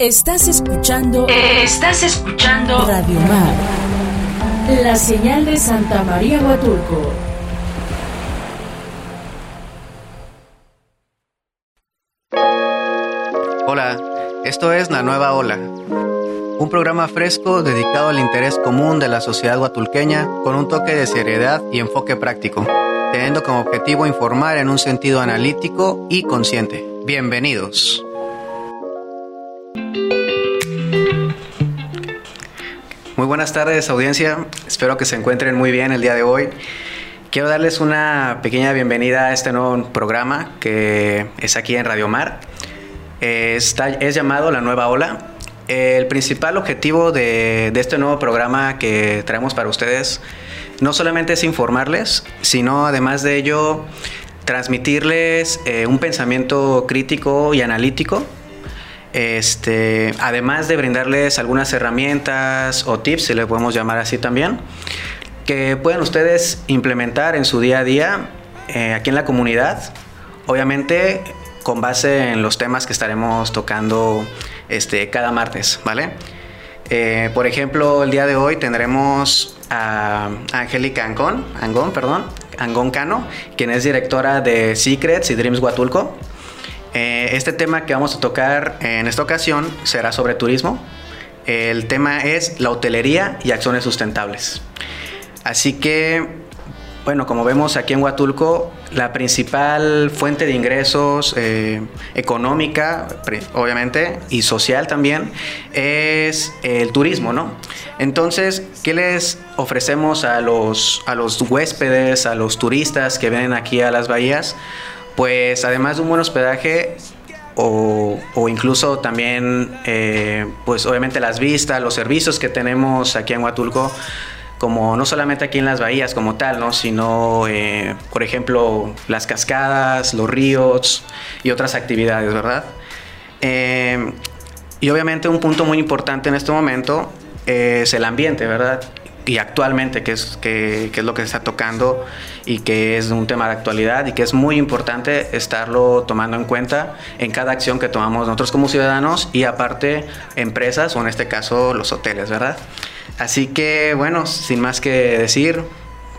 Estás escuchando. Estás escuchando. Radio Mar. La señal de Santa María Huatulco. Hola, esto es La Nueva Ola, un programa fresco dedicado al interés común de la sociedad huatulqueña con un toque de seriedad y enfoque práctico, teniendo como objetivo informar en un sentido analítico y consciente. Bienvenidos. Muy buenas tardes audiencia, espero que se encuentren muy bien el día de hoy. Quiero darles una pequeña bienvenida a este nuevo programa que es aquí en Radio Mar. Está, es llamado La Nueva Ola. El principal objetivo de, de este nuevo programa que traemos para ustedes no solamente es informarles, sino además de ello transmitirles eh, un pensamiento crítico y analítico este, además de brindarles algunas herramientas o tips, si le podemos llamar así también, que pueden ustedes implementar en su día a día eh, aquí en la comunidad, obviamente con base en los temas que estaremos tocando este, cada martes, ¿vale? Eh, por ejemplo, el día de hoy tendremos a Angélica Angón, Angón, perdón, Angón Cano, quien es directora de Secrets y Dreams Huatulco. Eh, este tema que vamos a tocar en esta ocasión será sobre turismo. El tema es la hotelería y acciones sustentables. Así que, bueno, como vemos aquí en Huatulco, la principal fuente de ingresos eh, económica, obviamente, y social también, es el turismo, ¿no? Entonces, ¿qué les ofrecemos a los, a los huéspedes, a los turistas que vienen aquí a las bahías? Pues además de un buen hospedaje o, incluso también, eh, pues obviamente las vistas, los servicios que tenemos aquí en Huatulco, como no solamente aquí en las bahías como tal, ¿no? sino, eh, por ejemplo, las cascadas, los ríos y otras actividades, ¿verdad? Eh, y obviamente un punto muy importante en este momento es el ambiente, ¿verdad? Y actualmente, que es, que, es lo que se está tocando y que es un tema de actualidad y que es muy importante estarlo tomando en cuenta en cada acción que tomamos nosotros como ciudadanos y aparte empresas o en este caso los hoteles, ¿verdad? Así que bueno, sin más que decir,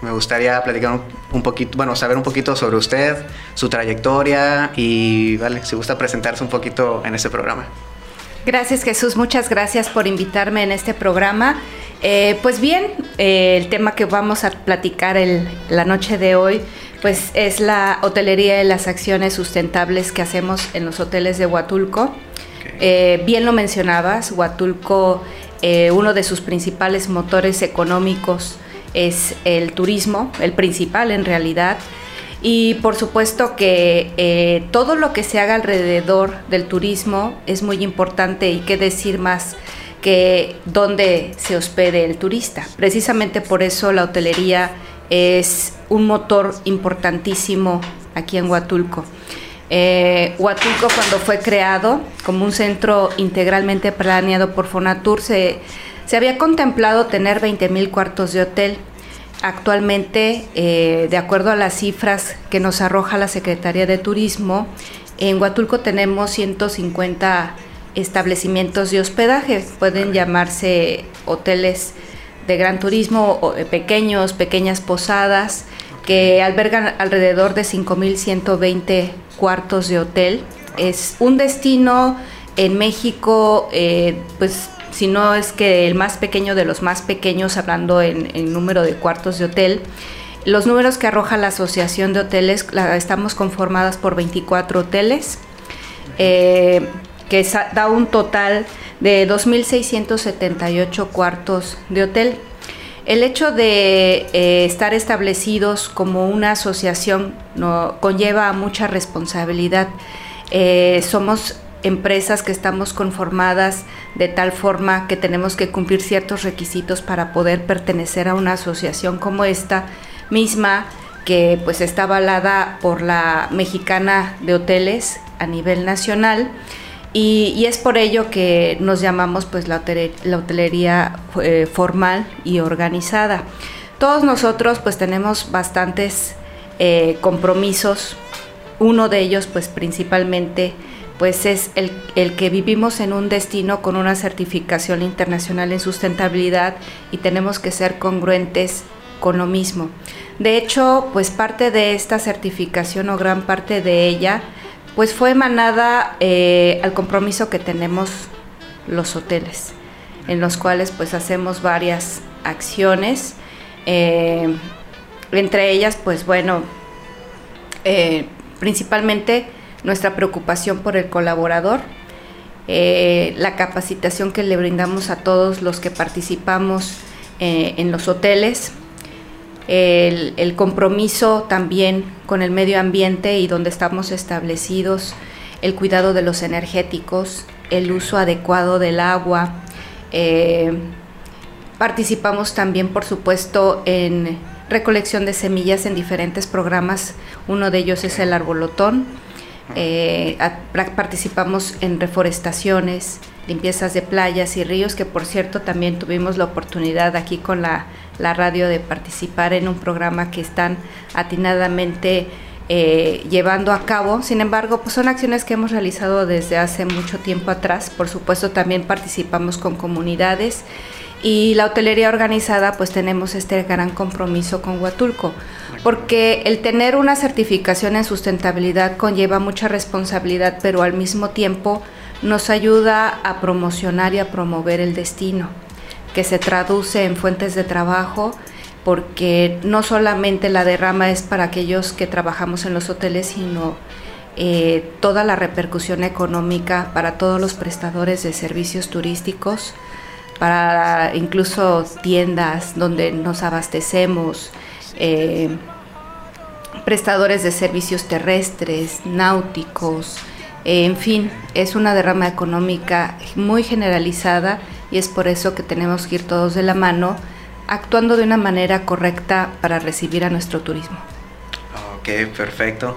me gustaría platicar un, poquito, bueno, saber un poquito sobre usted, su trayectoria y, vale, si gusta presentarse un poquito en este programa. Gracias Jesús, muchas gracias por invitarme en este programa. Eh, pues bien, eh, el tema que vamos a platicar la noche de hoy, pues es la hotelería y las acciones sustentables que hacemos en los hoteles de Huatulco. Eh, bien lo mencionabas, Huatulco, uno de sus principales motores económicos es el turismo, el principal en realidad. Y por supuesto que todo lo que se haga alrededor del turismo es muy importante y qué decir más que donde se hospede el turista. Precisamente por eso la hotelería es un motor importantísimo aquí en Huatulco. Eh, Huatulco cuando fue creado como un centro integralmente planeado por Fonatur se, se había contemplado tener 20 mil cuartos de hotel. Actualmente, eh, de acuerdo a las cifras que nos arroja la Secretaría de Turismo, en Huatulco tenemos 150 establecimientos de hospedaje. Pueden llamarse hoteles de gran turismo, o eh, pequeños, pequeñas posadas, que albergan alrededor de 5.120 cuartos de hotel. Es un destino en México, eh, pues si no es que el más pequeño de los más pequeños, hablando en, número de cuartos de hotel. Los números que arroja la Asociación de Hoteles, estamos conformadas por 24 hoteles. Eh, que da un total de 2.678 cuartos de hotel. El hecho de eh, estar establecidos como una asociación conlleva mucha responsabilidad. Eh, somos empresas que estamos conformadas de tal forma que tenemos que cumplir ciertos requisitos para poder pertenecer a una asociación como esta misma que pues está avalada por la mexicana de hoteles a nivel nacional y, es por ello que nos llamamos pues la, hotelería eh, formal y organizada. Todos nosotros pues tenemos bastantes eh, compromisos, uno de ellos pues principalmente pues es el, el, que vivimos en un destino con una certificación internacional en sustentabilidad y tenemos que ser congruentes con lo mismo. De hecho, pues parte de esta certificación o gran parte de ella, pues fue emanada eh, al compromiso que tenemos los hoteles, en los cuales pues hacemos varias acciones, eh, entre ellas pues bueno, eh, principalmente nuestra preocupación por el colaborador, la capacitación que le brindamos a todos los que participamos en los hoteles, el, compromiso también con el medio ambiente y donde estamos establecidos, el cuidado de los energéticos, el uso adecuado del agua. Eh, participamos también, por supuesto, en recolección de semillas en diferentes programas. Uno de ellos es el arbolotón. Eh, participamos en reforestaciones, limpiezas de playas y ríos, que por cierto también tuvimos la oportunidad aquí con la, radio de participar en un programa que están atinadamente eh, llevando a cabo. Sin embargo, pues son acciones que hemos realizado desde hace mucho tiempo atrás. Por supuesto, también participamos con comunidades y la hotelería organizada, pues tenemos este gran compromiso con Huatulco, porque el tener una certificación en sustentabilidad conlleva mucha responsabilidad, pero al mismo tiempo nos ayuda a promocionar y a promover el destino, que se traduce en fuentes de trabajo, porque no solamente la derrama es para aquellos que trabajamos en los hoteles, sino eh, toda la repercusión económica para todos los prestadores de servicios turísticos, para incluso tiendas donde nos abastecemos, eh, prestadores de servicios terrestres, náuticos, en fin, es una derrama económica muy generalizada y es por eso que tenemos que ir todos de la mano actuando de una manera correcta para recibir a nuestro turismo. Ok, perfecto.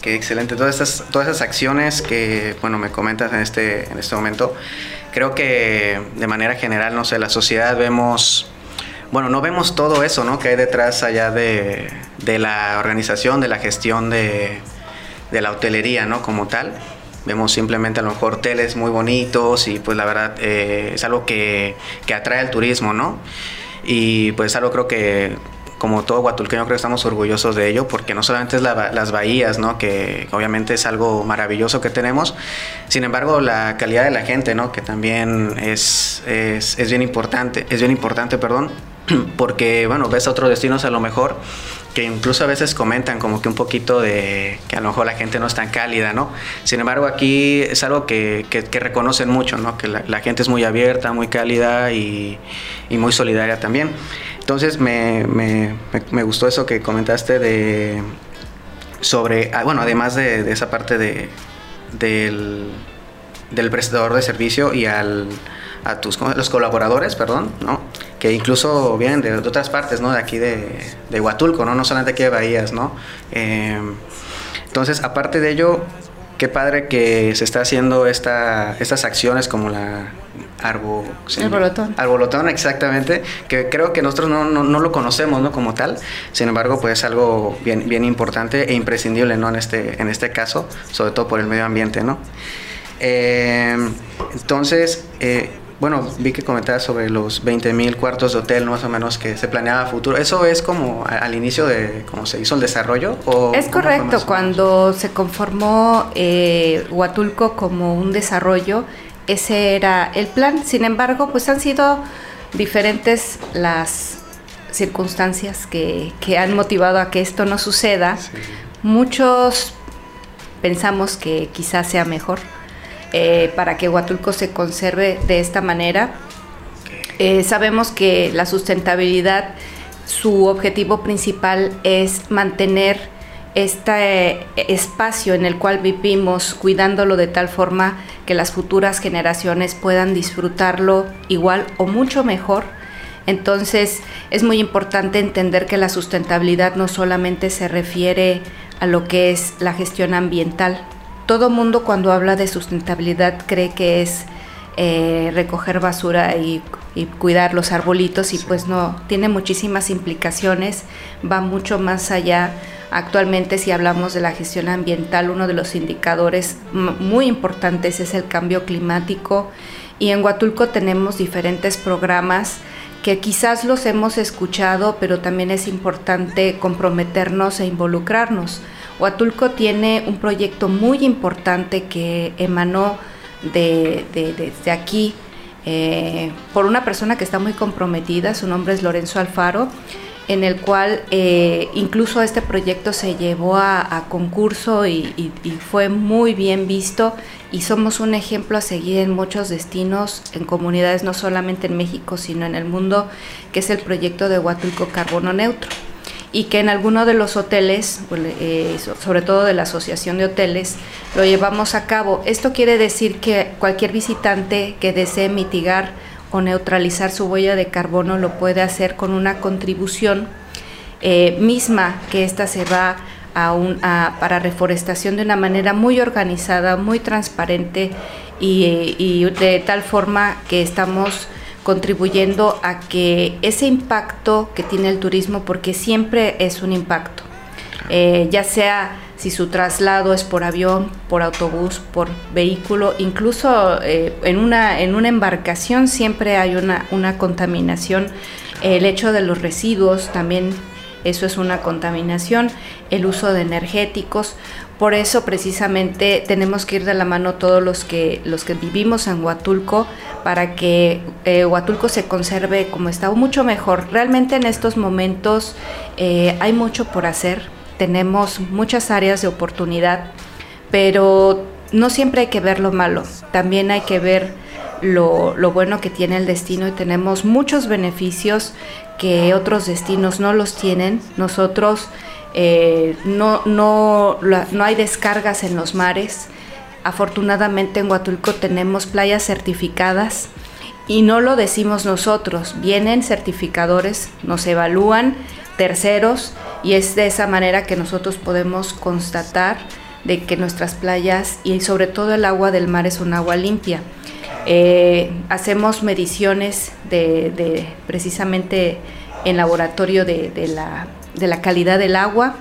Qué excelente. Todas esas, todas esas acciones que, bueno, me comentas en este, en este momento, creo que de manera general, no sé, la sociedad vemos, bueno, no vemos todo eso, ¿no? Que hay detrás allá de, de la organización, de la gestión de, de la hotelería, ¿no? Como tal. Vemos simplemente a lo mejor hoteles muy bonitos y pues la verdad eh, es algo que, que, atrae al turismo, ¿no? Y pues algo creo que como todo guatulqueño creo que estamos orgullosos de ello porque no solamente es las bahías, ¿no? Que obviamente es algo maravilloso que tenemos, sin embargo la calidad de la gente, ¿no? Que también es, es, es bien importante, es bien importante, perdón, porque bueno, ves a otros destinos a lo mejor que incluso a veces comentan como que un poquito de que a lo mejor la gente no es tan cálida, ¿no? Sin embargo, aquí es algo que, que, reconocen mucho, ¿no? Que la, gente es muy abierta, muy cálida y, muy solidaria también. Entonces, me, me, me, gustó eso que comentaste de sobre, ah, bueno, además de, de esa parte de, del, del prestador de servicio y al a tus los colaboradores, perdón, ¿no? Que incluso vienen de, otras partes, ¿no? De aquí de, de, Huatulco, ¿no? No solamente aquí de Bahías, ¿no? Em, entonces, aparte de ello, qué padre que se está haciendo esta, estas acciones como la arbo, arbolotón. Arbolotón, exactamente, que creo que nosotros no, no, no, lo conocemos, ¿no? Como tal, sin embargo, pues es algo bien, bien importante e imprescindible, ¿no? En este, en este caso, sobre todo por el medio ambiente, ¿no? Eh, entonces, eh, bueno, vi que comentabas sobre los 20 mil cuartos de hotel, más o menos, que se planeaba a futuro. ¿Eso es como al inicio de cómo se hizo el desarrollo? O es correcto, cuando se conformó eh, Huatulco como un desarrollo, ese era el plan. Sin embargo, pues han sido diferentes las circunstancias que, que han motivado a que esto no suceda. Muchos pensamos que quizás sea mejor eh, para que Huatulco se conserve de esta manera. Eh, sabemos que la sustentabilidad, su objetivo principal es mantener este espacio en el cual vivimos, cuidándolo de tal forma que las futuras generaciones puedan disfrutarlo igual o mucho mejor. Entonces es muy importante entender que la sustentabilidad no solamente se refiere a lo que es la gestión ambiental, todo mundo cuando habla de sustentabilidad cree que es eh, recoger basura y, cuidar los arbolitos y pues no, tiene muchísimas implicaciones, va mucho más allá. Actualmente si hablamos de la gestión ambiental, uno de los indicadores muy importantes es el cambio climático. Y en Huatulco tenemos diferentes programas que quizás los hemos escuchado, pero también es importante comprometernos e involucrarnos. Huatulco tiene un proyecto muy importante que emanó de, aquí eh, por una persona que está muy comprometida, su nombre es Lorenzo Alfaro, en el cual eh, incluso este proyecto se llevó a, concurso y, fue muy bien visto y somos un ejemplo a seguir en muchos destinos, en comunidades no solamente en México, sino en el mundo, que es el proyecto de Huatulco Carbono Neutro y que en alguno de los hoteles, eh, sobre todo de la Asociación de Hoteles, lo llevamos a cabo. Esto quiere decir que cualquier visitante que desee mitigar o neutralizar su huella de carbono lo puede hacer con una contribución eh, misma que esta se va a un, para reforestación de una manera muy organizada, muy transparente y, de tal forma que estamos contribuyendo a que ese impacto que tiene el turismo, porque siempre es un impacto, eh, ya sea si su traslado es por avión, por autobús, por vehículo, incluso eh, en, una, en una embarcación siempre hay una, una contaminación. El hecho de los residuos también, eso es una contaminación, el uso de energéticos. Por eso precisamente tenemos que ir de la mano todos los que, los que vivimos en Huatulco para que eh, Huatulco se conserve como está, mucho mejor. Realmente en estos momentos eh, hay mucho por hacer, tenemos muchas áreas de oportunidad, pero no siempre hay que ver lo malo, también hay que ver lo, bueno que tiene el destino y tenemos muchos beneficios que otros destinos no los tienen. Nosotros eh, no, no, no hay descargas en los mares. Afortunadamente en Huatulco tenemos playas certificadas y no lo decimos nosotros, vienen certificadores, nos evalúan terceros y es de esa manera que nosotros podemos constatar de que nuestras playas y sobre todo el agua del mar es un agua limpia. Eh, hacemos mediciones de, precisamente en laboratorio de, la, calidad del agua.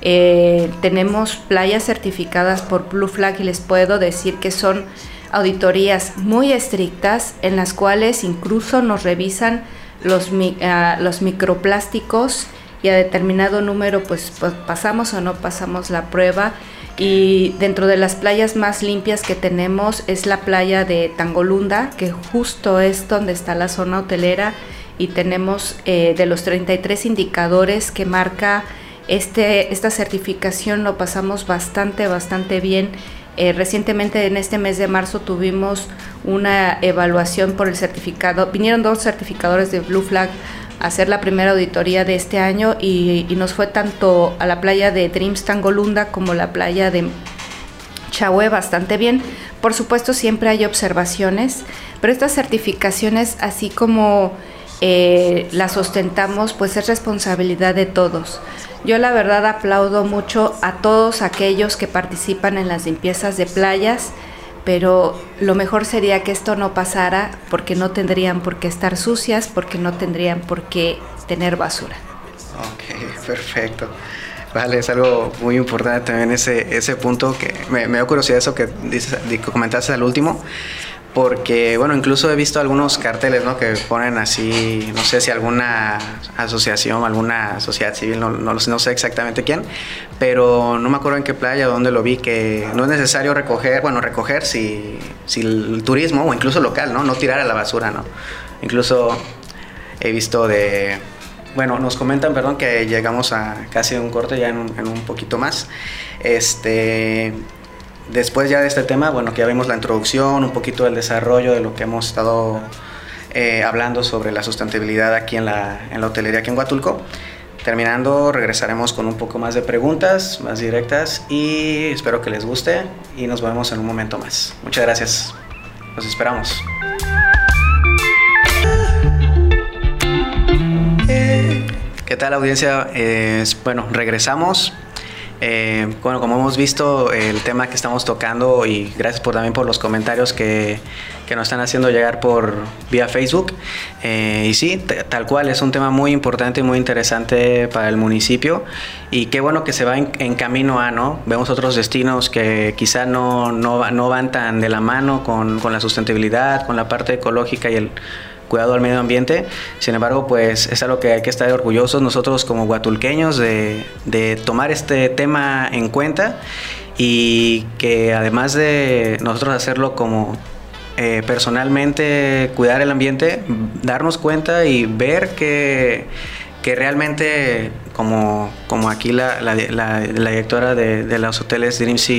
Eh, tenemos playas certificadas por Blue Flag y les puedo decir que son auditorías muy estrictas en las cuales incluso nos revisan los, ah, los microplásticos y a determinado número pues, pues, pasamos o no pasamos la prueba y dentro de las playas más limpias que tenemos es la playa de Tangolunda que justo es donde está la zona hotelera y tenemos eh, de los 33 indicadores que marca este, esta certificación lo pasamos bastante bastante bien eh, recientemente en este mes de marzo tuvimos una evaluación por el certificado vinieron dos certificadores de Blue Flag hacer la primera auditoría de este año y, nos fue tanto a la playa de Dreams Tangolunda como la playa de Chahue bastante bien. Por supuesto siempre hay observaciones, pero estas certificaciones así como eh, las ostentamos pues es responsabilidad de todos. Yo la verdad aplaudo mucho a todos aquellos que participan en las limpiezas de playas, pero lo mejor sería que esto no pasara porque no tendrían por qué estar sucias, porque no tendrían por qué tener basura. Ok, perfecto. Vale, es algo muy importante también ese, ese punto que me, me dio curiosidad eso que, dices, que comentaste al último, porque bueno, incluso he visto algunos carteles, ¿no? Que ponen así, no sé si alguna asociación, alguna sociedad civil, no, no, no, sé exactamente quién, pero no me acuerdo en qué playa, dónde lo vi, que no es necesario recoger, bueno, recoger si, si el turismo o incluso local, ¿no? No tirar a la basura, ¿no? Incluso he visto de, bueno, nos comentan, perdón, que llegamos a casi un corte ya en un, en un poquito más, este Después ya de este tema, bueno, que ya vimos la introducción, un poquito del desarrollo de lo que hemos estado eh, hablando sobre la sustentabilidad aquí en la, en la hotelería aquí en Huatulco. Terminando, regresaremos con un poco más de preguntas, más directas y espero que les guste y nos vemos en un momento más. Muchas gracias. Los esperamos. ¿Qué tal audiencia? bueno, regresamos Eh, bueno, como hemos visto, el tema que estamos tocando y gracias por, también por los comentarios que, que nos están haciendo llegar por vía Facebook. Eh, y sí, tal cual, es un tema muy importante y muy interesante para el municipio y qué bueno que se va en, camino a, ¿no? Vemos otros destinos que quizá no, no, no van tan de la mano con, con la sustentabilidad, con la parte ecológica y el cuidado al medio ambiente. Sin embargo, pues es algo que hay que estar orgullosos nosotros como guatulqueños de, tomar este tema en cuenta y que además de nosotros hacerlo como eh, personalmente cuidar el ambiente, darnos cuenta y ver que, que realmente, como, como aquí la, la, directora de, los hoteles Dreams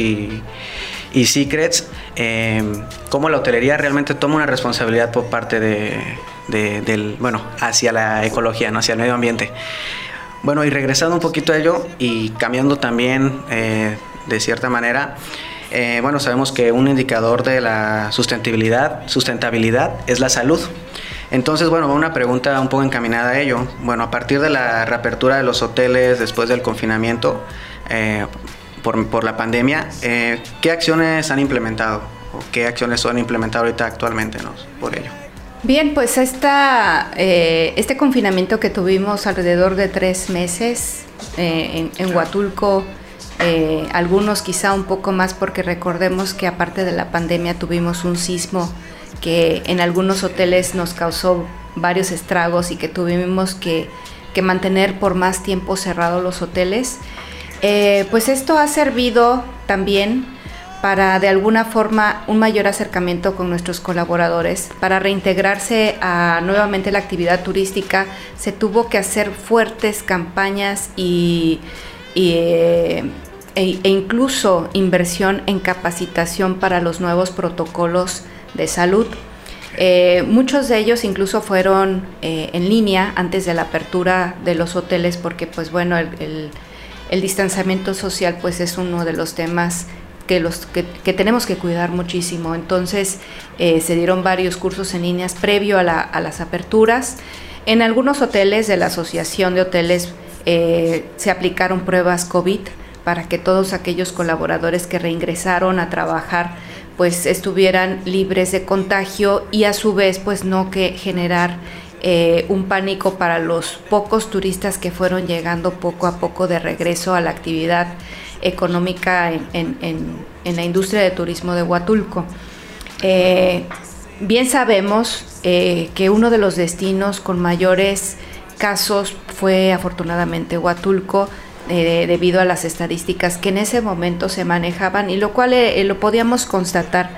y, Secrets, eh, cómo la hotelería realmente toma una responsabilidad por parte de, del, bueno, hacia la ecología, ¿no? hacia el medio ambiente. Bueno, y regresando un poquito a ello y cambiando también eh, de cierta manera, eh, bueno, sabemos que un indicador de la sustentabilidad, sustentabilidad es la salud. Entonces, bueno, una pregunta un poco encaminada a ello. Bueno, a partir de la reapertura de los hoteles después del confinamiento, eh, por, por, la pandemia, eh, ¿qué acciones han implementado o qué acciones son implementadas ahorita actualmente ¿no? por ello? Bien, pues esta, eh, este confinamiento que tuvimos alrededor de tres meses eh, en, en, Huatulco, eh, algunos quizá un poco más porque recordemos que aparte de la pandemia tuvimos un sismo que en algunos hoteles nos causó varios estragos y que tuvimos que, que mantener por más tiempo cerrados los hoteles. Eh, pues esto ha servido también para de alguna forma un mayor acercamiento con nuestros colaboradores. Para reintegrarse a nuevamente la actividad turística se tuvo que hacer fuertes campañas y, eh, e, e, incluso inversión en capacitación para los nuevos protocolos de salud. Eh, muchos de ellos incluso fueron en línea antes de la apertura de los hoteles porque pues bueno, el el distanciamiento social pues es uno de los temas que, los, que, tenemos que cuidar muchísimo. Entonces eh, se dieron varios cursos en líneas previo a, las aperturas. En algunos hoteles de la Asociación de Hoteles eh, se aplicaron pruebas COVID para que todos aquellos colaboradores que reingresaron a trabajar pues estuvieran libres de contagio y a su vez pues no que generar eh, un pánico para los pocos turistas que fueron llegando poco a poco de regreso a la actividad económica en, la industria de turismo de Huatulco. Eh, bien sabemos eh, que uno de los destinos con mayores casos fue afortunadamente Huatulco, debido a las estadísticas que en ese momento se manejaban y lo cual lo podíamos constatar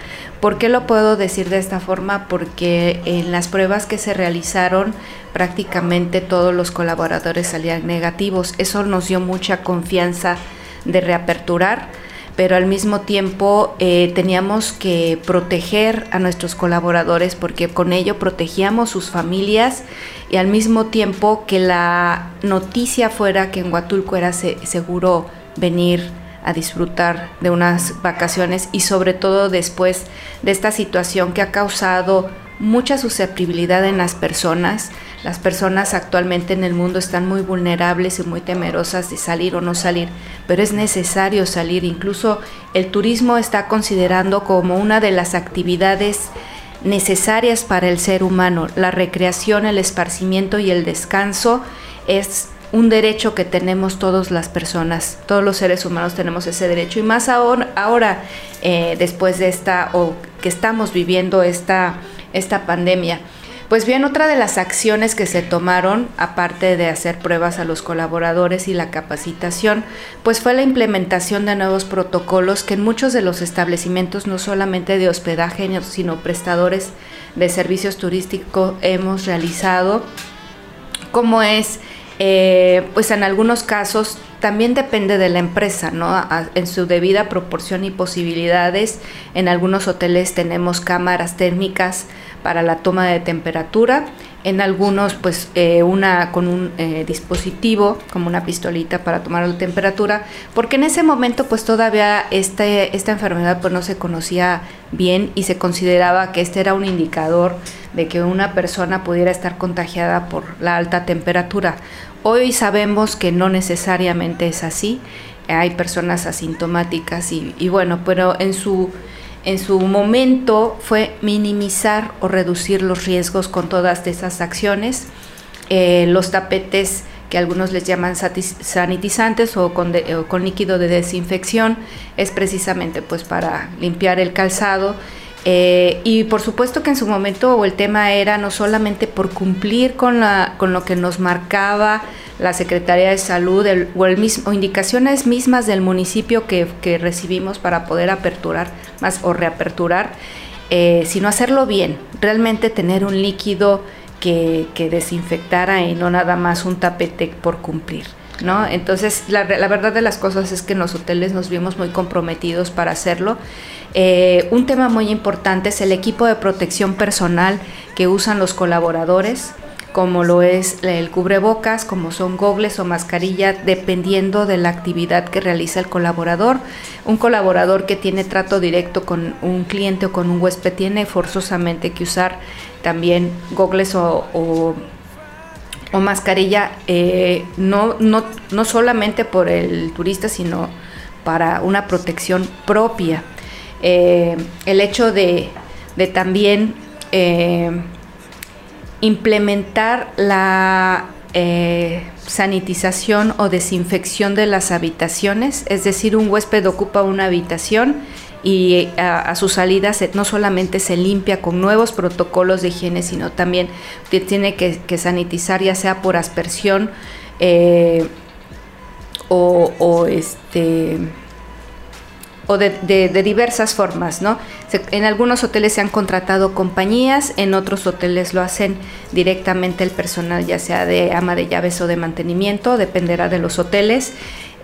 ¿Por qué lo puedo decir de esta forma? Porque en las pruebas que se realizaron prácticamente todos los colaboradores salían negativos. Eso nos dio mucha confianza de reaperturar, pero al mismo tiempo eh, teníamos que proteger a nuestros colaboradores porque con ello protegíamos sus familias y al mismo tiempo que la noticia fuera que en Huatulco era seguro venir a disfrutar de unas vacaciones y sobre todo después de esta situación que ha causado mucha susceptibilidad en las personas. Las personas actualmente en el mundo están muy vulnerables y muy temerosas de salir o no salir, pero es necesario salir. Incluso el turismo está considerando como una de las actividades necesarias para el ser humano. La recreación, el esparcimiento y el descanso es un derecho que tenemos todas las personas, todos los seres humanos tenemos ese derecho y más ahora, eh, después de esta o que estamos viviendo esta, esta pandemia. Pues bien, otra de las acciones que se tomaron, aparte de hacer pruebas a los colaboradores y la capacitación, pues fue la implementación de nuevos protocolos que en muchos de los establecimientos, no solamente de hospedaje, sino prestadores de servicios turísticos, hemos realizado, como es eh, pues en algunos casos también depende de la empresa, ¿no? en su debida proporción y posibilidades, en algunos hoteles tenemos cámaras térmicas para la toma de temperatura, en algunos pues eh, una con un eh, dispositivo como una pistolita para tomar la temperatura, porque en ese momento pues todavía este, esta enfermedad pues no se conocía bien y se consideraba que este era un indicador de que una persona pudiera estar contagiada por la alta temperatura. Hoy sabemos que no necesariamente es así hay personas asintomáticas y, bueno, pero en su en su momento fue minimizar o reducir los riesgos con todas esas acciones. Eh, los tapetes que algunos les llaman sanitizantes o con, con, líquido de desinfección es precisamente pues para limpiar el calzado eh, y por supuesto que en su momento el tema era no solamente por cumplir con, lo que nos marcaba la Secretaría de Salud o, el mismo, indicaciones mismas del municipio que, que, recibimos para poder aperturar más o reaperturar, eh, sino hacerlo bien, realmente tener un líquido que, que, desinfectara y no nada más un tapete por cumplir. ¿No? Entonces, la, la verdad de las cosas es que en los hoteles nos vimos muy comprometidos para hacerlo. Eh, un tema muy importante es el equipo de protección personal que usan los colaboradores como lo es el cubrebocas, como son gogles o mascarilla, dependiendo de la actividad que realiza el colaborador. Un colaborador que tiene trato directo con un cliente o con un huésped tiene forzosamente que usar también gogles o, o, mascarilla, eh, no, no, no solamente por el turista, sino para una protección propia. Eh, el hecho de, de también eh, implementar la eh, sanitización o desinfección de las habitaciones, es decir, un huésped ocupa una habitación y eh, a, su salida no solamente se limpia con nuevos protocolos de higiene, sino también tiene que, sanitizar ya sea por aspersión eh, o, este o de, diversas formas, ¿no? en algunos hoteles se han contratado compañías, en otros hoteles lo hacen directamente el personal, ya sea de ama de llaves o de mantenimiento, dependerá de los hoteles.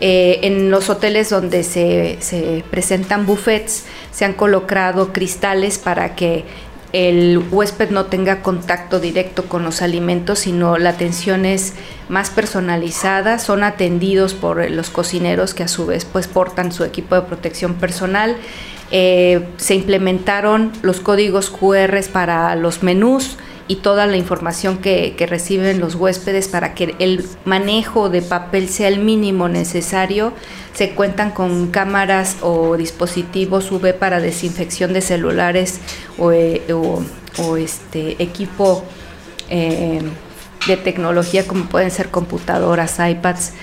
Eh, en los hoteles donde se, se presentan buffets se han colocado cristales para que el huésped no tenga contacto directo con los alimentos, sino la atención es más personalizada, son atendidos por los cocineros que a su vez pues portan su equipo de protección personal. Eh, se implementaron los códigos QR para los menús, y toda la información que, reciben los huéspedes para que el manejo de papel sea el mínimo necesario. Se cuentan con cámaras o dispositivos UV para desinfección de celulares o, eh, este equipo eh, de tecnología como pueden ser computadoras, iPads.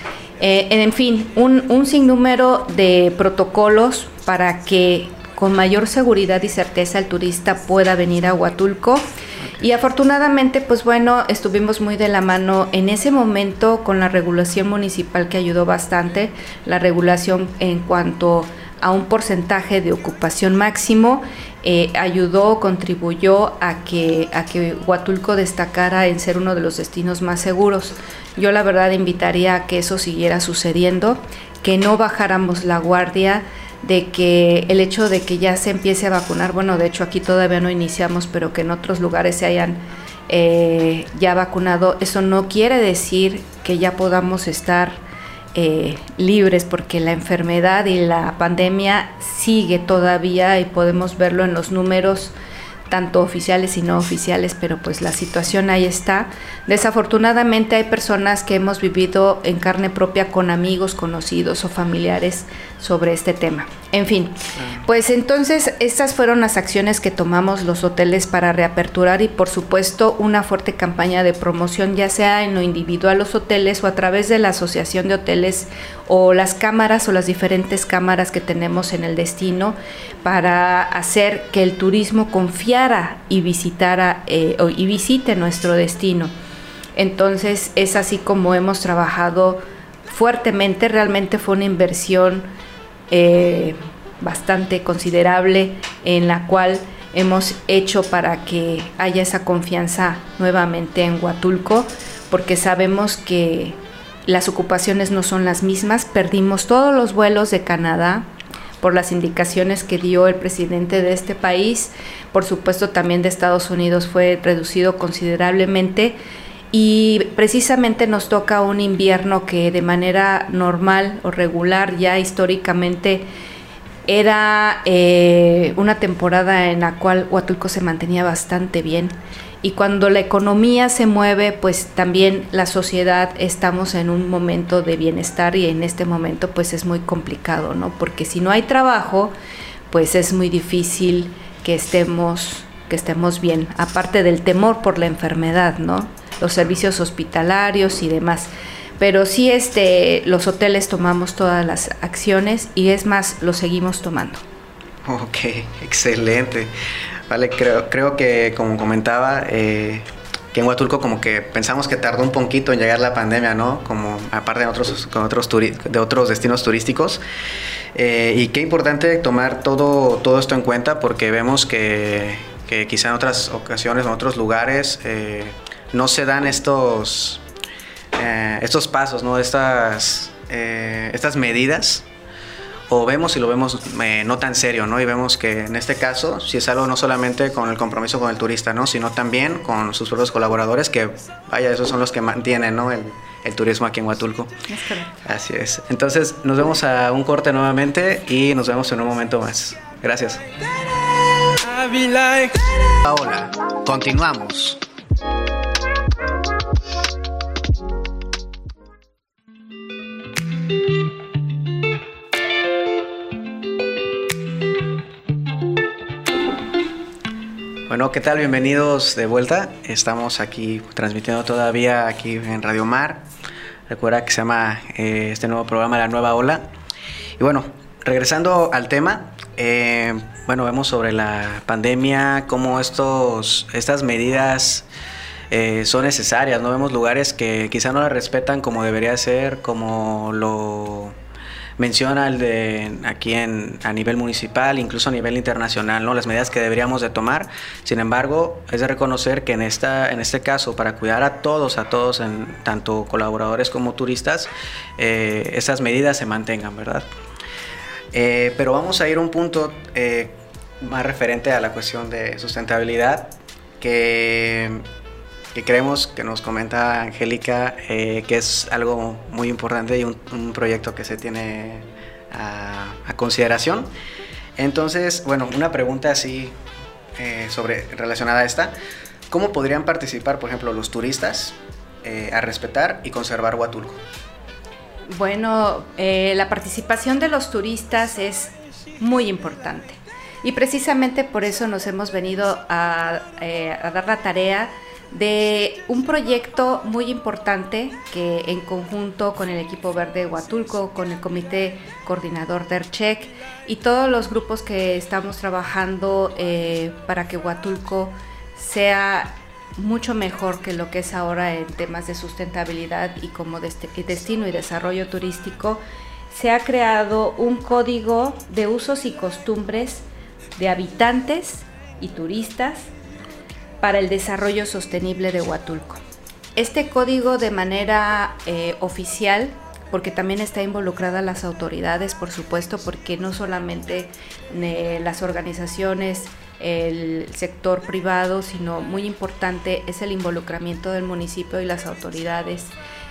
Eh, en fin, un, un sinnúmero de protocolos para que con mayor seguridad y certeza el turista pueda venir a Huatulco y afortunadamente, pues bueno, estuvimos muy de la mano en ese momento con la regulación municipal que ayudó bastante, la regulación en cuanto a un porcentaje de ocupación máximo, eh, ayudó, contribuyó a que, a que Huatulco destacara en ser uno de los destinos más seguros. Yo la verdad invitaría a que eso siguiera sucediendo, que no bajáramos la guardia, de que el hecho de que ya se empiece a vacunar, bueno, de hecho aquí todavía no iniciamos, pero que en otros lugares se hayan eh, ya vacunado, eso no quiere decir que ya podamos estar eh, libres, porque la enfermedad y la pandemia sigue todavía y podemos verlo en los números tanto oficiales y no oficiales, pero pues la situación ahí está. Desafortunadamente hay personas que hemos vivido en carne propia con amigos, conocidos o familiares sobre este tema. En fin, ah. pues entonces estas fueron las acciones que tomamos los hoteles para reaperturar y por supuesto una fuerte campaña de promoción ya sea en lo individual los hoteles o a través de la asociación de hoteles o las cámaras o las diferentes cámaras que tenemos en el destino para hacer que el turismo confiara y visitara eh, y visite nuestro destino. Entonces es así como hemos trabajado fuertemente, realmente fue una inversión eh, bastante considerable en la cual hemos hecho para que haya esa confianza nuevamente en Huatulco, porque sabemos que las ocupaciones no son las mismas. Perdimos todos los vuelos de Canadá por las indicaciones que dio el presidente de este país. Por supuesto, también de Estados Unidos fue reducido considerablemente. Y precisamente nos toca un invierno que de manera normal o regular ya históricamente era eh, una temporada en la cual Huatulco se mantenía bastante bien. Y cuando la economía se mueve, pues también la sociedad estamos en un momento de bienestar y en este momento pues es muy complicado, ¿no? Porque si no hay trabajo, pues es muy difícil que estemos que estemos bien, aparte del temor por la enfermedad, ¿no? Los servicios hospitalarios y demás. Pero sí este los hoteles tomamos todas las acciones y es más, lo seguimos tomando. Ok, excelente. Vale, creo, creo que como comentaba, eh, que en Huatulco como que pensamos que tardó un poquito en llegar la pandemia, ¿no? Como aparte de otros, con otros, de otros destinos turísticos. Eh, y qué importante tomar todo, todo esto en cuenta porque vemos que, que quizá en otras ocasiones, en otros lugares, eh, no se dan estos, estos pasos, ¿no? Estas, estas medidas o vemos y lo vemos eh, no tan serio, ¿no? Y vemos que en este caso, si es algo no solamente con el compromiso con el turista, ¿no? Sino también con sus propios colaboradores, que, vaya, esos son los que mantienen, ¿no? El, el turismo aquí en Huatulco. Así es. Entonces, nos vemos a un corte nuevamente y nos vemos en un momento más. Gracias. Hola, continuamos. Bueno, ¿qué tal? Bienvenidos de vuelta. Estamos aquí transmitiendo todavía aquí en Radio Mar. Recuerda que se llama eh, este nuevo programa La Nueva Ola. Y bueno, regresando al tema, eh, bueno, vemos sobre la pandemia, cómo estos, estas medidas eh, son necesarias, ¿no? Vemos lugares que quizá no las respetan como debería ser, como lo menciona el de aquí en, a nivel municipal, incluso a nivel internacional, ¿no? las medidas que deberíamos de tomar. Sin embargo, es de reconocer que en, esta, en este caso, para cuidar a todos, a todos, en, tanto colaboradores como turistas, eh, esas medidas se mantengan, ¿verdad? Eh, pero vamos a ir a un punto eh, más referente a la cuestión de sustentabilidad, que que creemos que nos comenta Angélica eh, que es algo muy importante y un, proyecto que se tiene a, consideración. Entonces, bueno, una pregunta así eh, sobre relacionada a esta. ¿Cómo podrían participar, por ejemplo, los turistas eh, a respetar y conservar Huatulco? Bueno, la participación de los turistas es muy importante. Y precisamente por eso nos hemos venido a, a dar la tarea de un proyecto muy importante que en conjunto con el equipo verde Huatulco, con el comité coordinador DERCHEC y todos los grupos que estamos trabajando eh, para que Huatulco sea mucho mejor que lo que es ahora en temas de sustentabilidad y como destino y desarrollo turístico, se ha creado un código de usos y costumbres de habitantes y turistas para el desarrollo sostenible de Huatulco. Este código de manera eh, oficial, porque también está involucrada las autoridades, por supuesto, porque no solamente eh, las organizaciones, el sector privado, sino muy importante es el involucramiento del municipio y las autoridades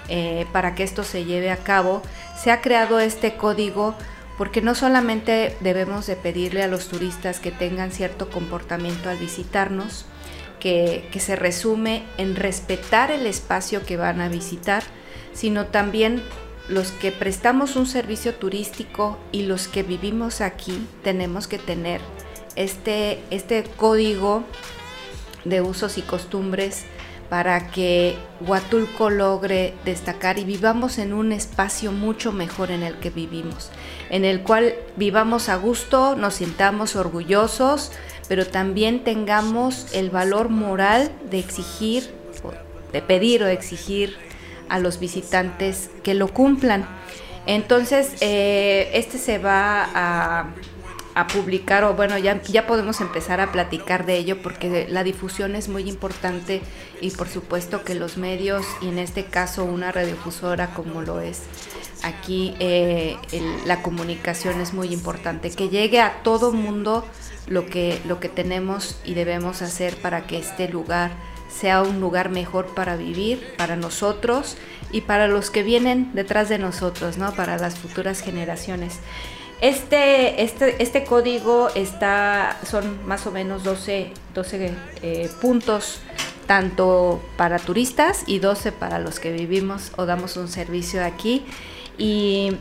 eh, para que esto se lleve a cabo. Se ha creado este código porque no solamente debemos de pedirle a los turistas que tengan cierto comportamiento al visitarnos, que, se resume en respetar el espacio que van a visitar, sino también los que prestamos un servicio turístico y los que vivimos aquí tenemos que tener este, este código de usos y costumbres para que Huatulco logre destacar y vivamos en un espacio mucho mejor en el que vivimos, en el cual vivamos a gusto, nos sintamos orgullosos, pero también tengamos el valor moral de exigir, de pedir o exigir a los visitantes que lo cumplan. Entonces, eh, este se va a, publicar, o bueno, ya, ya podemos empezar a platicar de ello porque la difusión es muy importante y por supuesto que los medios, y en este caso una radiodifusora como lo es aquí, eh, la comunicación es muy importante, que llegue a todo mundo lo que, lo que tenemos y debemos hacer para que este lugar sea un lugar mejor para vivir, para nosotros y para los que vienen detrás de nosotros, ¿no? para las futuras generaciones. Este, este, este código está, son más o menos 12, 12 eh, puntos, tanto para turistas y 12 para los que vivimos o damos un servicio aquí. Y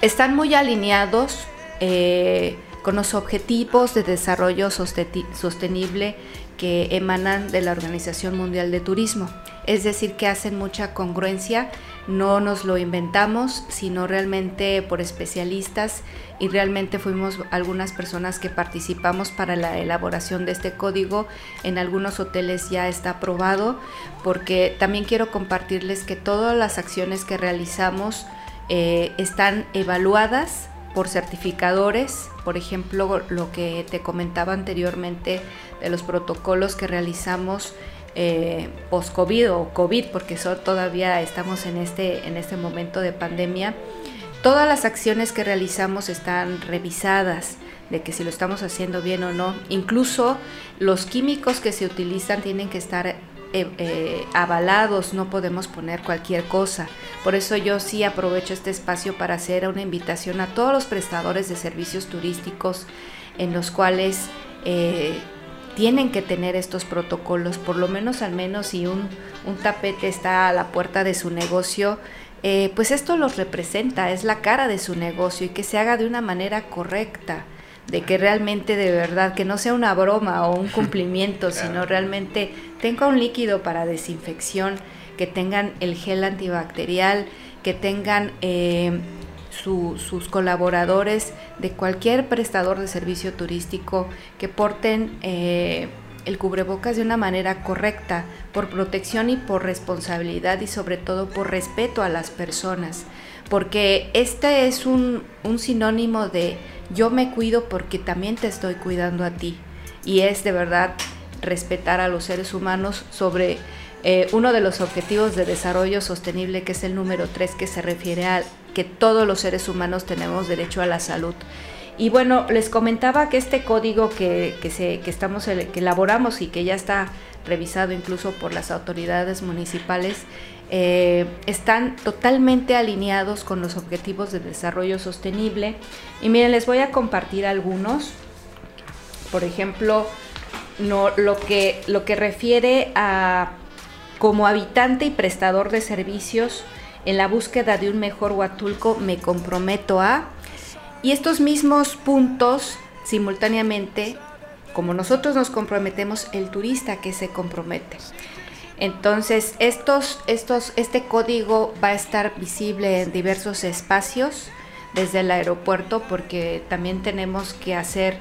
están muy alineados eh, con los objetivos de desarrollo sostenible que emanan de la Organización Mundial de Turismo. Es decir, que hacen mucha congruencia, no nos lo inventamos, sino realmente por especialistas. Y realmente fuimos algunas personas que participamos para la elaboración de este código. En algunos hoteles ya está aprobado, porque también quiero compartirles que todas las acciones que realizamos eh, están evaluadas por certificadores, por ejemplo, lo que te comentaba anteriormente de los protocolos que realizamos eh, post-COVID o COVID, porque todavía estamos en este, en este momento de pandemia. Todas las acciones que realizamos están revisadas de que si lo estamos haciendo bien o no. Incluso los químicos que se utilizan tienen que estar eh, eh, avalados, no podemos poner cualquier cosa. Por eso yo sí aprovecho este espacio para hacer una invitación a todos los prestadores de servicios turísticos en los cuales tienen que tener estos protocolos, por lo menos al menos si un, tapete está a la puerta de su negocio, pues esto los representa, es la cara de su negocio y que se haga de una manera correcta de que realmente de verdad, que no sea una broma o un cumplimiento, sino realmente tenga un líquido para desinfección, que tengan el gel antibacterial, que tengan eh, sus colaboradores de cualquier prestador de servicio turístico, que porten eh, el cubrebocas de una manera correcta, por protección y por responsabilidad y sobre todo por respeto a las personas, porque este es un, sinónimo de yo me cuido porque también te estoy cuidando a ti. Y es de verdad respetar a los seres humanos sobre eh, uno de los objetivos de desarrollo sostenible, que es el número 3, que se refiere a que todos los seres humanos tenemos derecho a la salud. Y bueno, les comentaba que este código que, que, se, que, estamos, que elaboramos y que ya está revisado incluso por las autoridades municipales, eh, están totalmente alineados con los objetivos de desarrollo sostenible. Y miren, les voy a compartir algunos. Por ejemplo, no, lo, que, lo que refiere a como habitante y prestador de servicios en la búsqueda de un mejor Huatulco me comprometo a... Y estos mismos puntos simultáneamente, como nosotros nos comprometemos, el turista que se compromete. Entonces, estos, estos, este código va a estar visible en diversos espacios desde el aeropuerto porque también tenemos que hacer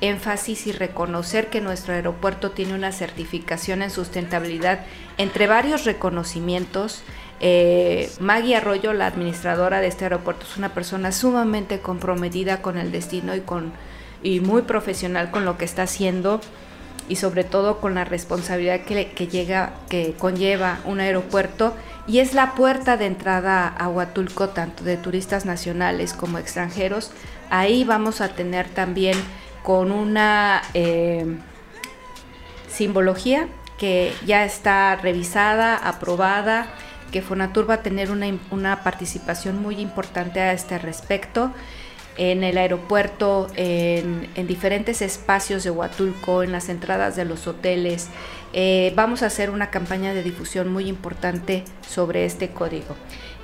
énfasis y reconocer que nuestro aeropuerto tiene una certificación en sustentabilidad entre varios reconocimientos. Eh, Maggie Arroyo, la administradora de este aeropuerto, es una persona sumamente comprometida con el destino y, con, y muy profesional con lo que está haciendo y sobre todo con la responsabilidad que, llega, que conlleva un aeropuerto y es la puerta de entrada a Huatulco tanto de turistas nacionales como extranjeros. Ahí vamos a tener también con una eh, simbología que ya está revisada, aprobada, que Fonatur va a tener una, participación muy importante a este respecto en el aeropuerto, en, diferentes espacios de Huatulco, en las entradas de los hoteles. Eh, vamos a hacer una campaña de difusión muy importante sobre este código.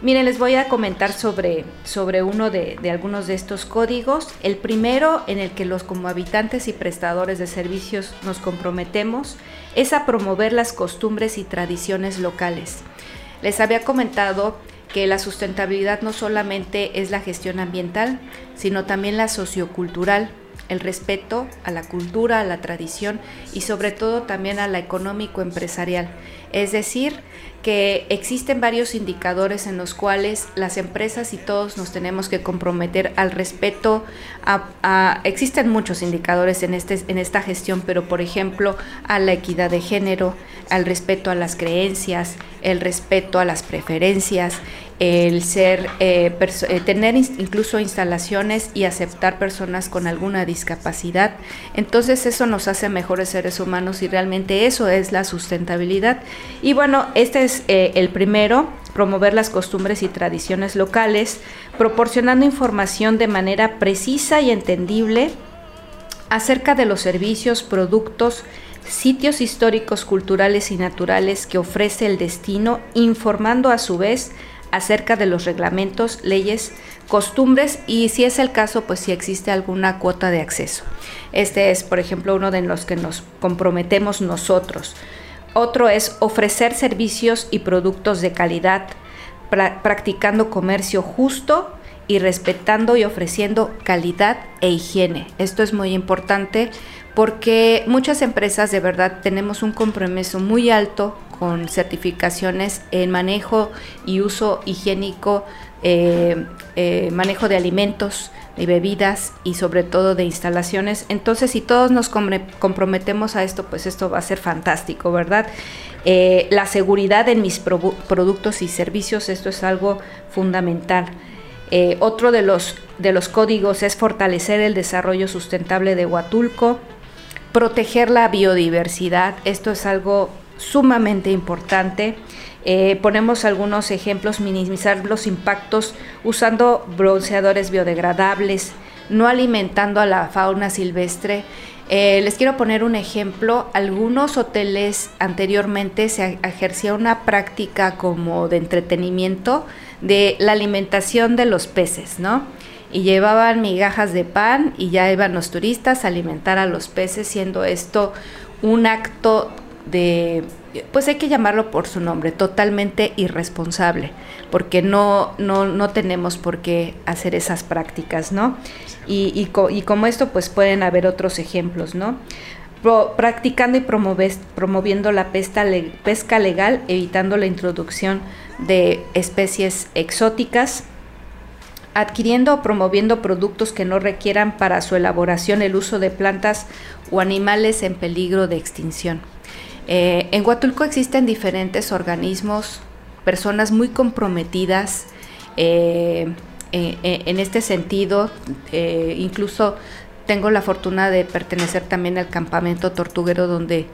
Miren, les voy a comentar sobre, sobre uno de, de, algunos de estos códigos. El primero, en el que los como habitantes y prestadores de servicios nos comprometemos, es a promover las costumbres y tradiciones locales. Les había comentado que la sustentabilidad no solamente es la gestión ambiental, sino también la sociocultural, el respeto a la cultura, a la tradición y sobre todo también a la económico empresarial. Es decir, que existen varios indicadores en los cuales las empresas y todos nos tenemos que comprometer al respeto a, existen muchos indicadores este en esta gestión pero por ejemplo a la equidad de género al respeto a las creencias el respeto a las preferencias el ser, eh, eh, tener incluso instalaciones y aceptar personas con alguna discapacidad. Entonces eso nos hace mejores seres humanos y realmente eso es la sustentabilidad. Y bueno, este es eh, el primero, promover las costumbres y tradiciones locales, proporcionando información de manera precisa y entendible acerca de los servicios, productos, sitios históricos, culturales y naturales que ofrece el destino, informando a su vez acerca de los reglamentos, leyes, costumbres y si es el caso, pues si existe alguna cuota de acceso. Este es, por ejemplo, uno de los que nos comprometemos nosotros. Otro es ofrecer servicios y productos de calidad, practicando comercio justo y respetando y ofreciendo calidad e higiene. Esto es muy importante porque muchas empresas de verdad tenemos un compromiso muy alto con certificaciones en manejo y uso higiénico, eh, eh, manejo de alimentos y bebidas y sobre todo de instalaciones. Entonces, si todos nos comprometemos a esto, pues esto va a ser fantástico, ¿verdad? Eh, la seguridad en mis productos y servicios, esto es algo fundamental. otro de los, de los códigos es fortalecer el desarrollo sustentable de Huatulco, proteger la biodiversidad, esto es algo sumamente importante. Eh, ponemos algunos ejemplos, minimizar los impactos usando bronceadores biodegradables, no alimentando a la fauna silvestre. Eh, les quiero poner un ejemplo. Algunos hoteles anteriormente se ejercía una práctica como de entretenimiento de la alimentación de los peces, ¿no? Y llevaban migajas de pan y ya iban los turistas a alimentar a los peces, siendo esto un acto de, pues hay que llamarlo por su nombre, totalmente irresponsable, porque no, no, no tenemos por qué hacer esas prácticas, ¿no? Y, y, como esto, pues pueden haber otros ejemplos, ¿no? practicando y promoviendo la pesca legal, evitando la introducción de especies exóticas, adquiriendo o promoviendo productos que no requieran para su elaboración el uso de plantas o animales en peligro de extinción. Eh, en Huatulco existen diferentes organismos, personas muy comprometidas eh, en este sentido, eh, incluso tengo la fortuna de pertenecer también al campamento tortuguero donde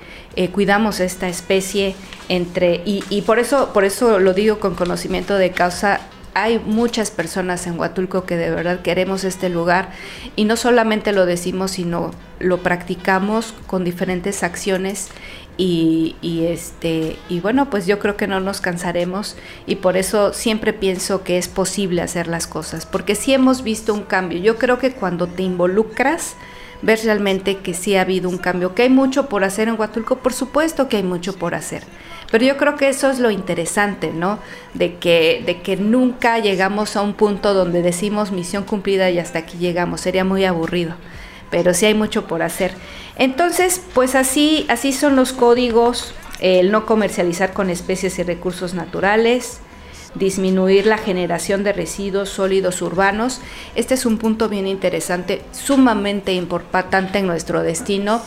cuidamos esta especie entre y, y, por eso por eso lo digo con conocimiento de causa hay muchas personas en Huatulco que de verdad queremos este lugar y no solamente lo decimos, sino lo practicamos con diferentes acciones y, este y bueno pues yo creo que no nos cansaremos y por eso siempre pienso que es posible hacer las cosas porque sí hemos visto un cambio. Yo creo que cuando te involucras ves realmente que sí ha habido un cambio que hay mucho por hacer en Huatulco por supuesto que hay mucho por hacer pero yo creo que eso es lo interesante, ¿no? De que, de que nunca llegamos a un punto donde decimos misión cumplida y hasta aquí llegamos. Sería muy aburrido. Pero sí hay mucho por hacer. Entonces, pues así, así son los códigos. El no comercializar con especies y recursos naturales, disminuir la generación de residuos sólidos urbanos. Este es un punto bien interesante, sumamente importante en nuestro destino.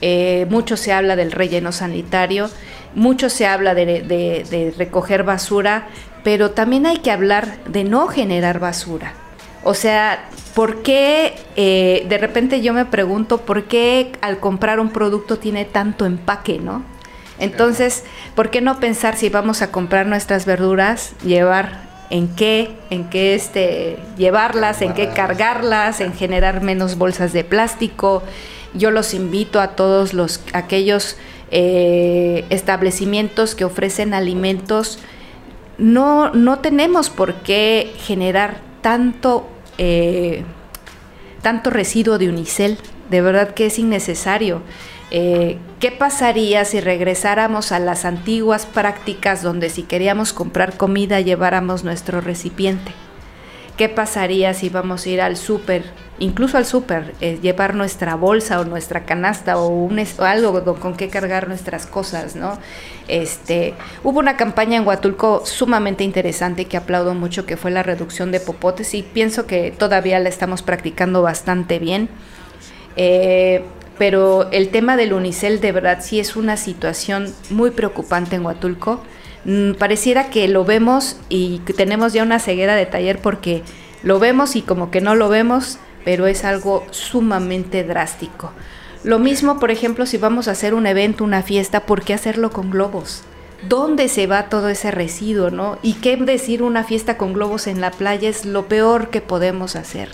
Eh, mucho se habla del relleno sanitario mucho se habla de, recoger basura, pero también hay que hablar de no generar basura. O sea, ¿por qué eh, de repente yo me pregunto por qué al comprar un producto tiene tanto empaque, ¿no? Entonces, ¿por qué no pensar si vamos a comprar nuestras verduras, llevar en qué, en qué este, llevarlas, en qué cargarlas, en generar menos bolsas de plástico? Yo los invito a todos los aquellos eh, establecimientos que ofrecen alimentos, no, no tenemos por qué generar tanto, eh, tanto residuo de unicel. De verdad que es innecesario. Eh, ¿Qué pasaría si regresáramos a las antiguas prácticas donde si queríamos comprar comida lleváramos nuestro recipiente? ¿Qué pasaría si vamos a ir al súper, incluso al súper, eh, llevar nuestra bolsa o nuestra canasta o, un, algo con, qué cargar nuestras cosas, ¿no? Este, hubo una campaña en Huatulco sumamente interesante que aplaudo mucho, que fue la reducción de popotes y pienso que todavía la estamos practicando bastante bien. Eh, pero el tema del unicel de verdad sí es una situación muy preocupante en Huatulco mm, pareciera que lo vemos y tenemos ya una ceguera de taller porque lo vemos y como que no lo vemos, pero es algo sumamente drástico. Lo mismo, por ejemplo, si vamos a hacer un evento, una fiesta, ¿por qué hacerlo con globos? ¿Dónde se va todo ese residuo, no? Y qué decir una fiesta con globos en la playa es lo peor que podemos hacer.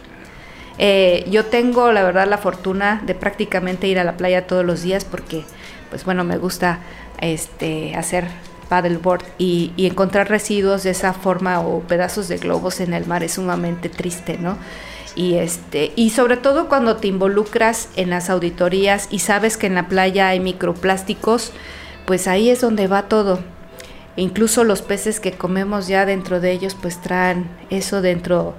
Eh, yo tengo, la verdad, la fortuna de prácticamente ir a la playa todos los días porque, pues bueno, me gusta este, hacer paddleboard y, y encontrar residuos de esa forma o pedazos de globos en el mar es sumamente triste, ¿no? Y este y sobre todo cuando te involucras en las auditorías y sabes que en la playa hay microplásticos, pues ahí es donde va todo. incluso los peces que comemos ya dentro de ellos pues traen eso dentro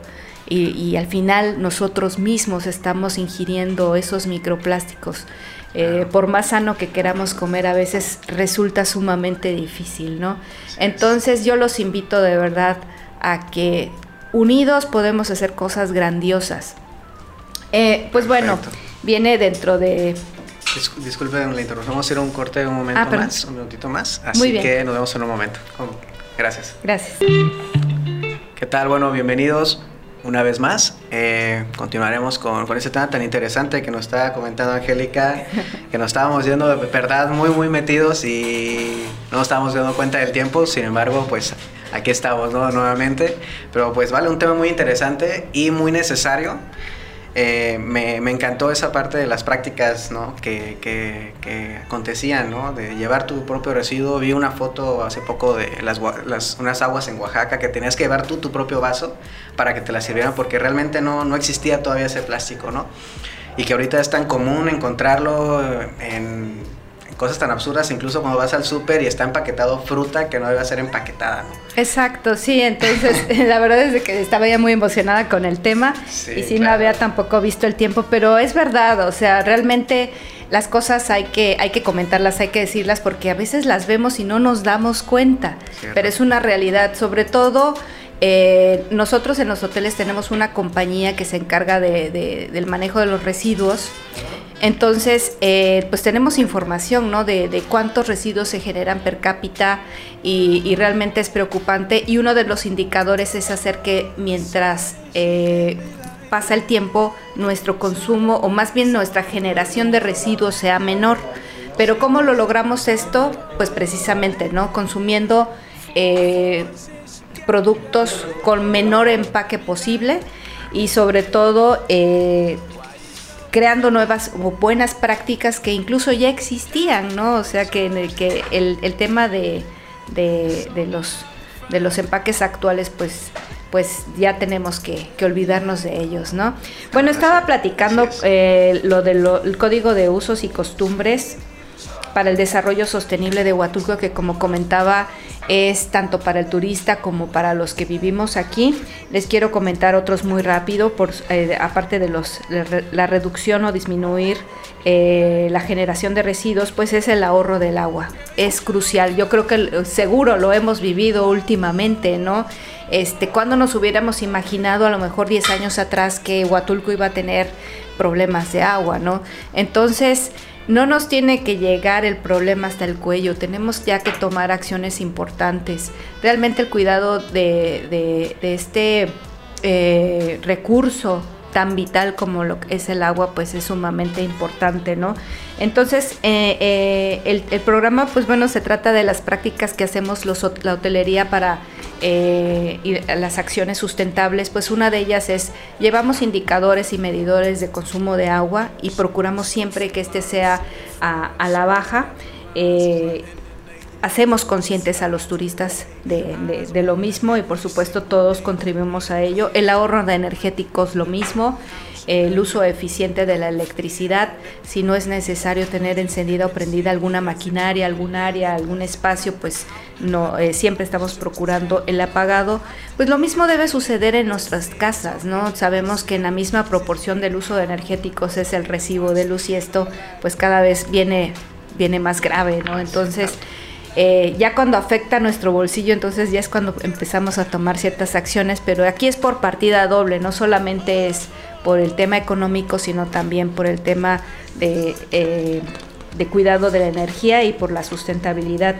y, al final nosotros mismos estamos ingiriendo esos microplásticos. Eh, por más sano que queramos comer, a veces resulta sumamente difícil, ¿no? Entonces yo los invito de verdad a que unidos podemos hacer cosas grandiosas. Eh, pues bueno, viene dentro de... disculpen la interrupción, vamos a hacer un corte de un momento ah, más, un minutito más, así que nos vemos en un momento. Gracias. Gracias. ¿Qué tal? Bueno, bienvenidos una vez más. Eh, continuaremos con, con este tema tan interesante que nos está comentando Angélica, que nos estábamos viendo de verdad muy, muy metidos y no nos estábamos dando cuenta del tiempo, sin embargo, pues aquí estamos ¿no? nuevamente. Pero pues vale, un tema muy interesante y muy necesario. Eh, me, me, encantó esa parte de las prácticas ¿no? que, que, acontecían, ¿no? de llevar tu propio residuo. Vi una foto hace poco de las, las, unas aguas en Oaxaca que tenías que llevar tú tu propio vaso para que te la sirvieran porque realmente no, no existía todavía ese plástico. ¿no? Y que ahorita es tan común encontrarlo en cosas tan absurdas, incluso cuando vas al súper y está empaquetado fruta que no debe ser empaquetada, ¿no? Exacto, sí, entonces la verdad es que estaba ya muy emocionada con el tema y sí no había tampoco visto el tiempo, pero es verdad, o sea, realmente las cosas hay que, hay que comentarlas, hay que decirlas porque a veces las vemos y no nos damos cuenta, pero es una realidad, sobre todo... Eh, nosotros en los hoteles tenemos una compañía que se encarga de, del manejo de los residuos entonces, eh, pues tenemos información ¿no? de, cuántos residuos se generan per cápita y, realmente es preocupante. Y uno de los indicadores es hacer que mientras eh, pasa el tiempo, nuestro consumo o más bien nuestra generación de residuos sea menor. Pero ¿cómo lo logramos esto? Pues precisamente, ¿no? Consumiendo eh, productos con menor empaque posible y sobre todo creando nuevas o buenas prácticas que incluso ya existían, ¿no? O sea que en el que el, el tema de, de, los de los empaques actuales, pues pues ya tenemos que, que olvidarnos de ellos, ¿no? Bueno, estaba platicando eh, lo del código de usos y costumbres para el desarrollo sostenible de Huatulco, que como comentaba es tanto para el turista como para los que vivimos aquí. Les quiero comentar otros muy rápido, por, eh, aparte de los, la reducción o disminuir eh, la generación de residuos, pues es el ahorro del agua. Es crucial. Yo creo que seguro lo hemos vivido últimamente, ¿no? Este, cuando nos hubiéramos imaginado a lo mejor 10 años atrás que Huatulco iba a tener problemas de agua, ¿no? Entonces, no nos tiene que llegar el problema hasta el cuello, tenemos ya que tomar acciones importantes. Realmente el cuidado de, este eh, recurso tan vital como lo que es el agua, pues es sumamente importante, ¿no? Entonces, eh, eh, el, programa, pues bueno, se trata de las prácticas que hacemos los, la hotelería para eh, las acciones sustentables, pues una de ellas es llevamos indicadores y medidores de consumo de agua y procuramos siempre que este sea a, la baja. Hacemos conscientes a los turistas de, lo mismo y por supuesto todos contribuimos a ello. El ahorro de energéticos lo mismo el uso eficiente de la electricidad, si no es necesario tener encendida o prendida alguna maquinaria, algún área, algún espacio, pues no eh, siempre estamos procurando el apagado. Pues lo mismo debe suceder en nuestras casas, ¿no? Sabemos que en la misma proporción del uso de energéticos es el recibo de luz y esto pues cada vez viene viene más grave, ¿no? Entonces, eh, ya cuando afecta nuestro bolsillo, entonces ya es cuando empezamos a tomar ciertas acciones, pero aquí es por partida doble, no solamente es por el tema económico, sino también por el tema de, eh, de cuidado de la energía y por la sustentabilidad.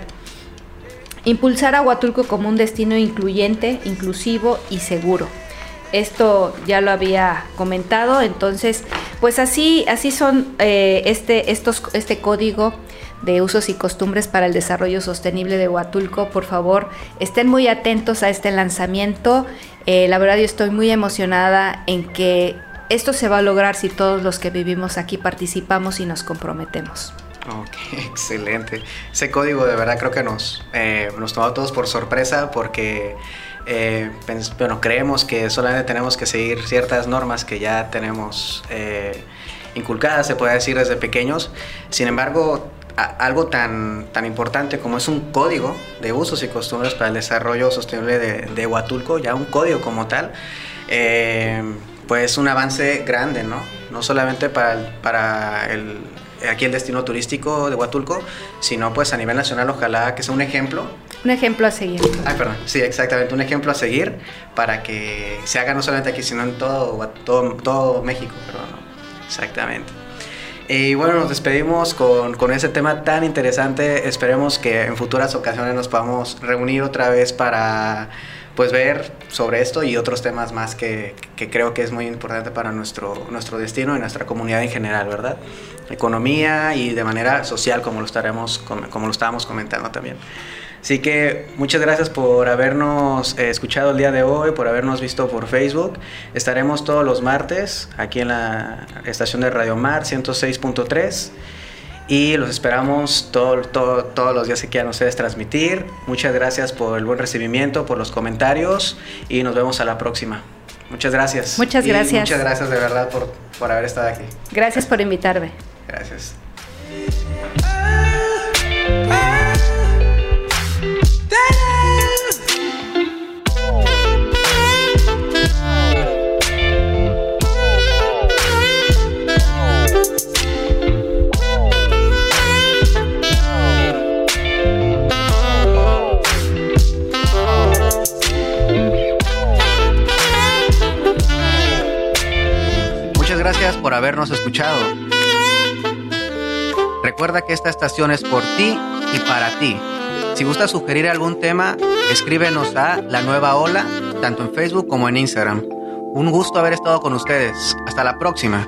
Impulsar a Huatulco como un destino incluyente, inclusivo y seguro. Esto ya lo había comentado, entonces, pues así, así son eh, este, estos, este código de usos y costumbres para el desarrollo sostenible de Huatulco. Por favor, estén muy atentos a este lanzamiento. Eh, la verdad yo estoy muy emocionada en que esto se va a lograr si todos los que vivimos aquí participamos y nos comprometemos. Ok, excelente. Ese código de verdad creo que nos, eh, nos tomó a todos por sorpresa porque eh, bueno, creemos que solamente tenemos que seguir ciertas normas que ya tenemos inculcadas, se puede decir, desde pequeños. Sin embargo, algo tan, tan importante como es un código de usos y costumbres para el desarrollo sostenible de, de Huatulco, ya un código como tal, eh, pues un avance grande, ¿no? No solamente para, para el, aquí el destino turístico de Huatulco, sino pues a nivel nacional ojalá que sea un ejemplo. Un ejemplo a seguir. Ay, perdón, sí, exactamente, un ejemplo a seguir para que se haga no solamente aquí, sino en todo, todo, todo México, perdón. Exactamente. Y bueno, nos despedimos con, con, ese tema tan interesante. Esperemos que en futuras ocasiones nos podamos reunir otra vez para pues ver sobre esto y otros temas más que, que, creo que es muy importante para nuestro, nuestro destino y nuestra comunidad en general, ¿verdad? Economía y de manera social, como lo, estaremos, como lo estábamos comentando también. Así que muchas gracias por habernos eh, escuchado el día de hoy, por habernos visto por Facebook. Estaremos todos los martes aquí en la estación de Radio Mar 106.3 y los esperamos todo, todo, todos los días que quieran ustedes transmitir. Muchas gracias por el buen recibimiento, por los comentarios y nos vemos a la próxima. Muchas gracias. Muchas gracias. Y muchas gracias de verdad por, por haber estado aquí. Gracias por invitarme. Gracias. Gracias por habernos escuchado. Recuerda que esta estación es por ti y para ti. Si gusta sugerir algún tema, escríbenos a La Nueva Ola, tanto en Facebook como en Instagram. Un gusto haber estado con ustedes. Hasta la próxima.